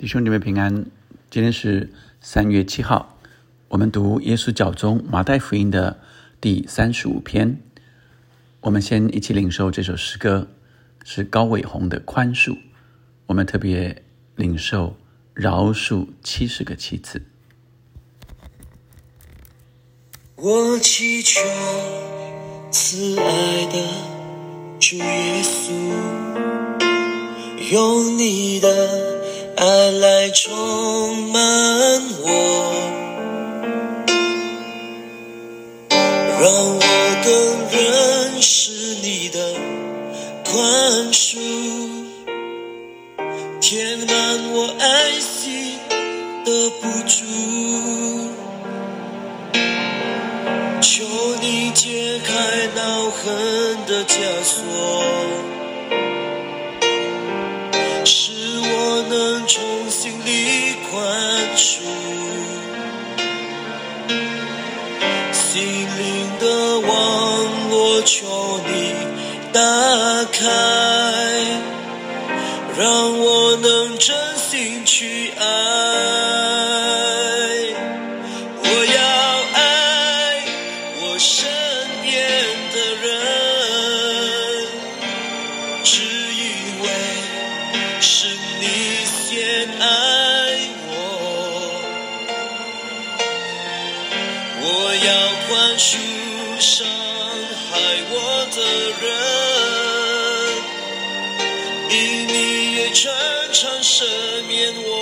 弟兄姊妹平安，今天是三月七号，我们读耶稣教中马太福音的第三十五篇。我们先一起领受这首诗歌，是高伟宏的《宽恕》。我们特别领受饶恕七十个七次。我祈求慈爱的主耶稣，用你的。爱来充满我，让我更认识你的宽恕，填满我爱心的不足。求你解开恼恨的枷锁。处，心灵的网络求你打开，让我能真心去爱。我要爱我人，因你常常赦免我。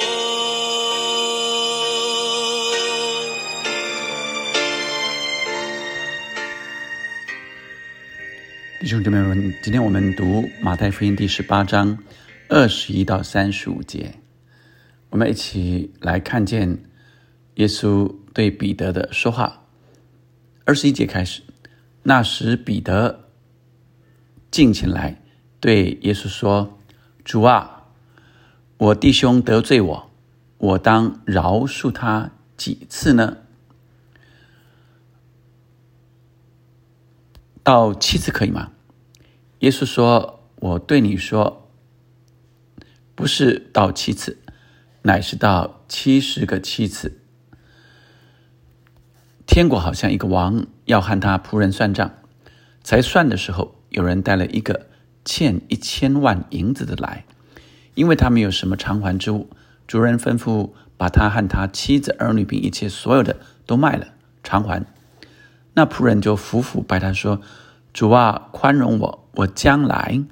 弟兄姊妹们，今天我们读马太福音第十八章二十一到三十五节，我们一起来看见耶稣对彼得的说话。二十一节开始，那时彼得。近前来对耶稣说：“主啊，我弟兄得罪我，我当饶恕他几次呢？到七次可以吗？”耶稣说：“我对你说，不是到七次，乃是到七十个七次。天国好像一个王要和他仆人算账，才算的时候。”有人带了一个欠一千万银子的来，因为他没有什么偿还之物，主人吩咐把他和他妻子儿女并一切所有的都卖了偿还。那仆人就伏伏拜他说：“主啊，宽容我，我将来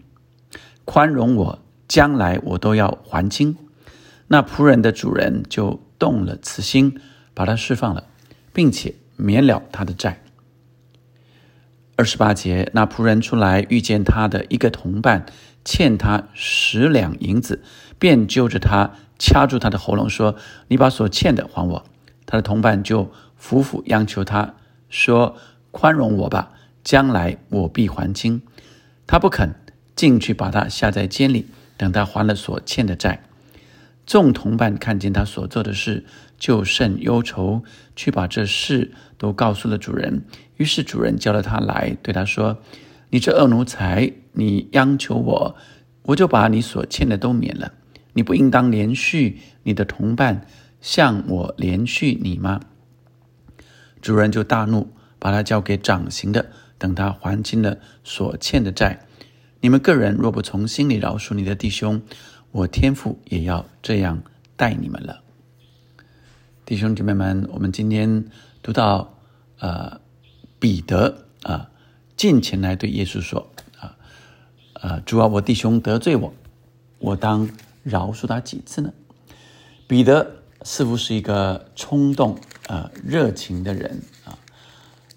宽容我，将来我都要还清。”那仆人的主人就动了慈心，把他释放了，并且免了他的债。二十八节，那仆人出来，遇见他的一个同伴欠他十两银子，便揪着他，掐住他的喉咙，说：“你把所欠的还我。”他的同伴就苦苦央求他说：“宽容我吧，将来我必还清。”他不肯，进去把他下在监里，等他还了所欠的债。众同伴看见他所做的事，就甚忧愁，去把这事都告诉了主人。于是主人叫了他来，对他说：“你这恶奴才，你央求我，我就把你所欠的都免了。你不应当连续你的同伴，向我连续你吗？”主人就大怒，把他交给掌刑的，等他还清了所欠的债。你们个人若不从心里饶恕你的弟兄，我天父也要这样待你们了，弟兄姐妹们，我们今天读到，呃，彼得啊，近前来对耶稣说：“啊，呃，主啊，我弟兄得罪我，我当饶恕他几次呢？”彼得似乎是一个冲动、呃，热情的人啊。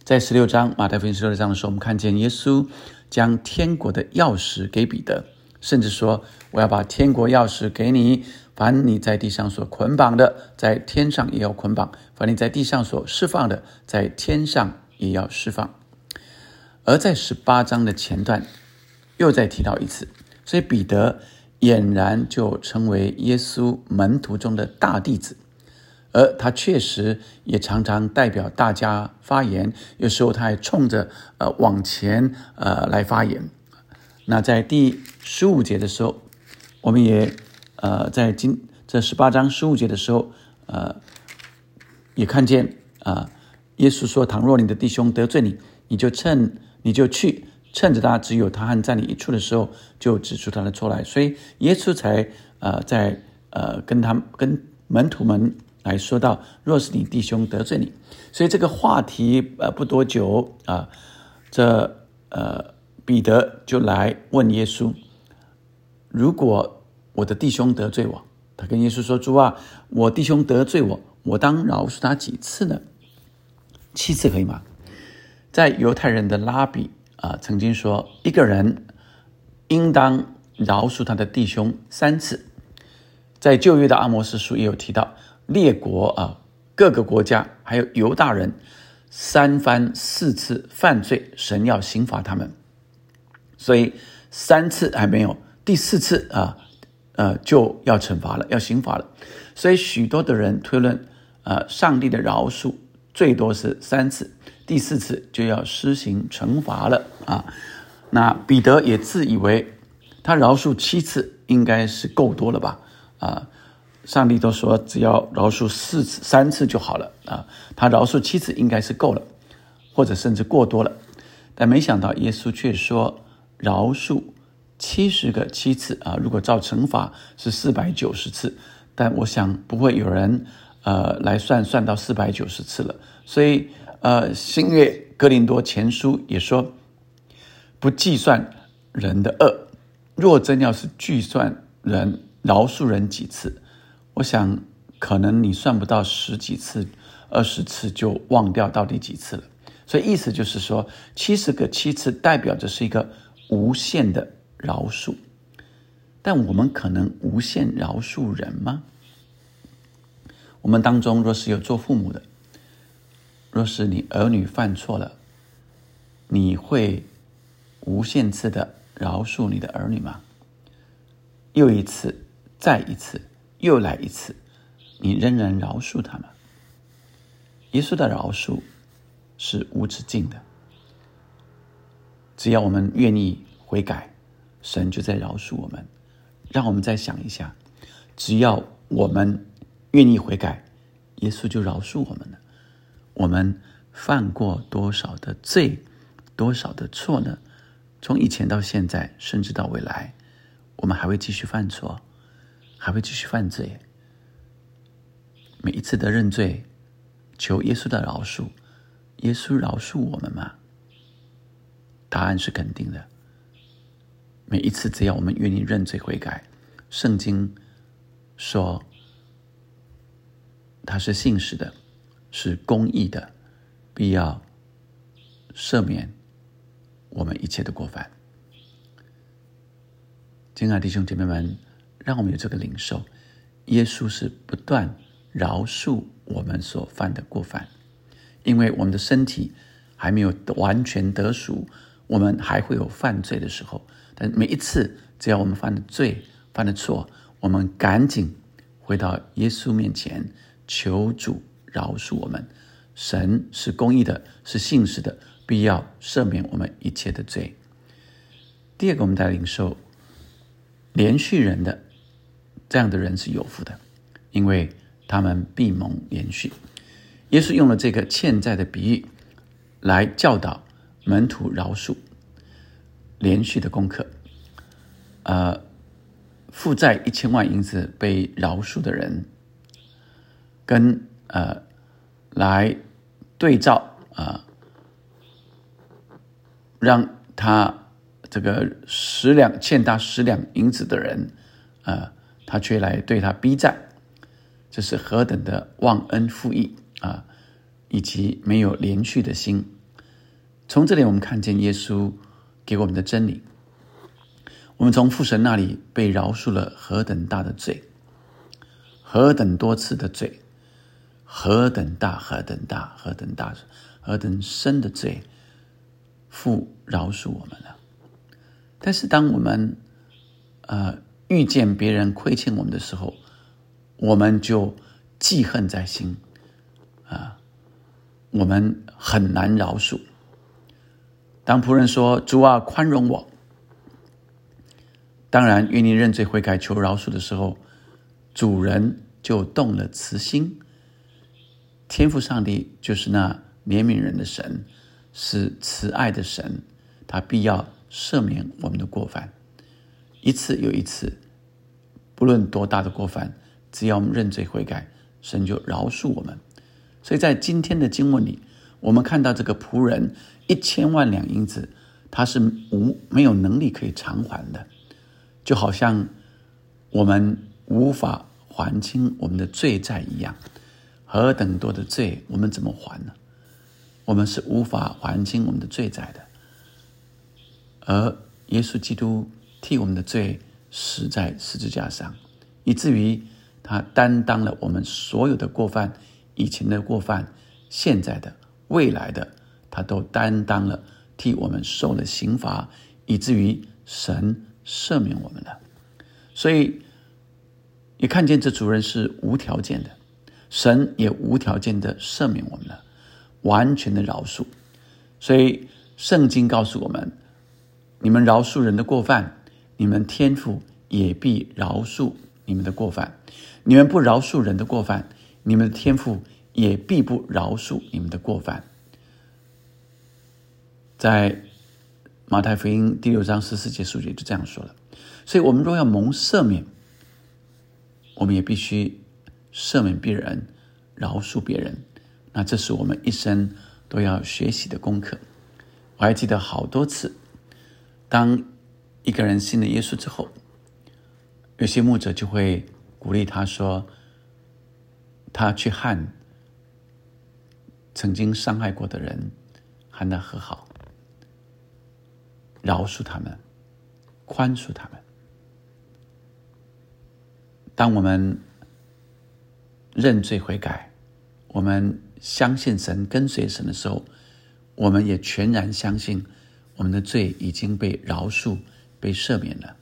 在十六章马太福音十六章的时候，我们看见耶稣将天国的钥匙给彼得。甚至说：“我要把天国钥匙给你，凡你在地上所捆绑的，在天上也要捆绑；凡你在地上所释放的，在天上也要释放。”而在十八章的前段，又再提到一次，所以彼得俨然就成为耶稣门徒中的大弟子，而他确实也常常代表大家发言，有时候他还冲着呃往前呃来发言。那在第十五节的时候，我们也呃在今这十八章十五节的时候，呃，也看见啊，耶稣说：“倘若你的弟兄得罪你，你就趁你就去，趁着他只有他和在你一处的时候，就指出他的错来。”所以耶稣才呃在呃跟他跟门徒们来说到：“若是你弟兄得罪你。”所以这个话题呃不多久啊，这呃彼得就来问耶稣：“如果我的弟兄得罪我？”他跟耶稣说：“主啊，我弟兄得罪我，我当饶恕他几次呢？七次可以吗？”在犹太人的拉比啊，曾经说，一个人应当饶恕他的弟兄三次。在旧约的阿摩斯书也有提到，列国啊，各个国家还有犹大人，三番四次犯罪，神要刑罚他们。所以三次还没有，第四次啊。呃就要惩罚了，要刑罚了，所以许多的人推论，呃，上帝的饶恕最多是三次，第四次就要施行惩罚了啊。那彼得也自以为他饶恕七次应该是够多了吧？啊，上帝都说只要饶恕四次、三次就好了啊，他饶恕七次应该是够了，或者甚至过多了，但没想到耶稣却说饶恕。七十个七次啊！如果照乘法是四百九十次，但我想不会有人呃来算算到四百九十次了。所以呃，新约格林多前书也说，不计算人的恶。若真要是计算人饶恕人几次，我想可能你算不到十几次、二十次就忘掉到底几次了。所以意思就是说，七十个七次代表着是一个无限的。饶恕，但我们可能无限饶恕人吗？我们当中若是有做父母的，若是你儿女犯错了，你会无限次的饶恕你的儿女吗？又一次，再一次，又来一次，你仍然饶恕他们？耶稣的饶恕是无止境的，只要我们愿意悔改。神就在饶恕我们，让我们再想一下，只要我们愿意悔改，耶稣就饶恕我们了。我们犯过多少的罪，多少的错呢？从以前到现在，甚至到未来，我们还会继续犯错，还会继续犯罪。每一次的认罪，求耶稣的饶恕，耶稣饶恕我们吗？答案是肯定的。每一次，只要我们愿意认罪悔改，圣经说他是信实的，是公义的，必要赦免我们一切的过犯。亲爱的弟兄姐妹们，让我们有这个领受：耶稣是不断饶恕我们所犯的过犯，因为我们的身体还没有完全得赎，我们还会有犯罪的时候。但每一次，只要我们犯的罪、犯的错，我们赶紧回到耶稣面前，求主饶恕我们。神是公义的，是信实的，必要赦免我们一切的罪。第二个，我们在领受连续人的这样的人是有福的，因为他们必蒙连续。耶稣用了这个欠债的比喻来教导门徒饶恕。连续的功课，呃，负债一千万银子被饶恕的人，跟呃来对照啊，让他这个十两欠他十两银子的人，啊，他却来对他逼债，这是何等的忘恩负义啊，以及没有连续的心。从这里我们看见耶稣。给我们的真理，我们从父神那里被饶恕了何等大的罪，何等多次的罪，何等大，何等大，何等大，何等深的罪，父饶恕我们了。但是，当我们呃遇见别人亏欠我们的时候，我们就记恨在心，啊，我们很难饶恕。当仆人说：“主啊，宽容我。”当然，愿意认罪悔改、求饶恕的时候，主人就动了慈心。天赋上帝就是那怜悯人的神，是慈爱的神，他必要赦免我们的过犯，一次又一次，不论多大的过犯，只要我们认罪悔改，神就饶恕我们。所以在今天的经文里，我们看到这个仆人一千万两银子，他是无没有能力可以偿还的，就好像我们无法还清我们的罪债一样。何等多的罪，我们怎么还呢？我们是无法还清我们的罪债的。而耶稣基督替我们的罪死在十字架上，以至于他担当了我们所有的过犯，以前的过犯，现在的、未来的，他都担当了，替我们受了刑罚，以至于神赦免我们了。所以，你看见这主人是无条件的。神也无条件的赦免我们了，完全的饶恕。所以圣经告诉我们：你们饶恕人的过犯，你们天父也必饶恕你们的过犯；你们不饶恕人的过犯，你们的天父也必不饶恕你们的过犯。在马太福音第六章十四节、数节就这样说了。所以，我们若要蒙赦免，我们也必须。赦免别人，饶恕别人，那这是我们一生都要学习的功课。我还记得好多次，当一个人信了耶稣之后，有些牧者就会鼓励他说：“他去和曾经伤害过的人和他和好，饶恕他们，宽恕他们。”当我们认罪悔改，我们相信神，跟随神的时候，我们也全然相信我们的罪已经被饶恕、被赦免了，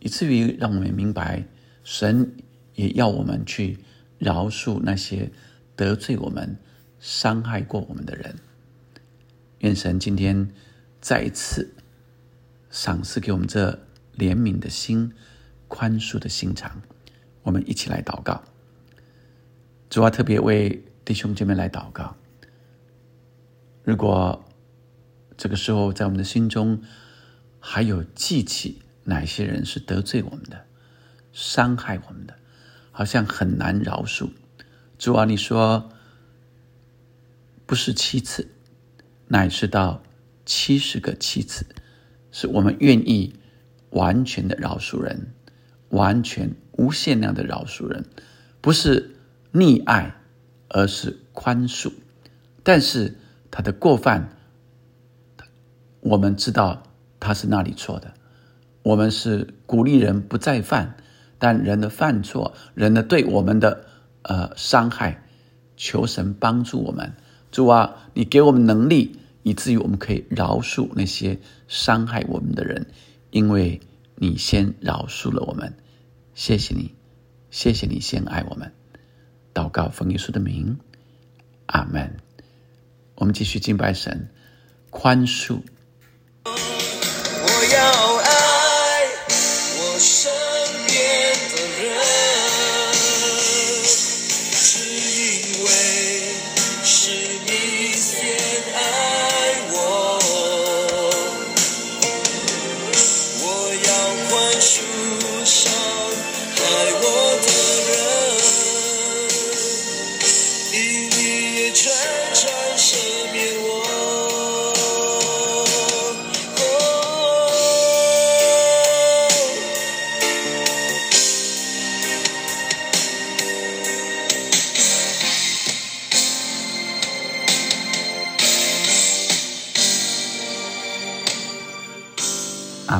以至于让我们明白，神也要我们去饶恕那些得罪我们、伤害过我们的人。愿神今天再一次赏赐给我们这怜悯的心、宽恕的心肠。我们一起来祷告。主要特别为弟兄姐妹来祷告。如果这个时候在我们的心中还有记起哪些人是得罪我们的、伤害我们的，好像很难饶恕。主啊，你说不是七次，乃是到七十个七次，是我们愿意完全的饶恕人，完全无限量的饶恕人，不是。溺爱，而是宽恕，但是他的过犯，我们知道他是那里错的。我们是鼓励人不再犯，但人的犯错，人的对我们的呃伤害，求神帮助我们。主啊，你给我们能力，以至于我们可以饶恕那些伤害我们的人，因为你先饶恕了我们。谢谢你，谢谢你先爱我们。祷告奉耶稣的名，阿门。我们继续敬拜神，宽恕。我要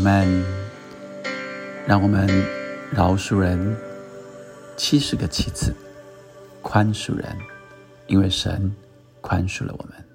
阿门。让我们饶恕人七十个七次，宽恕人。因为神宽恕了我们。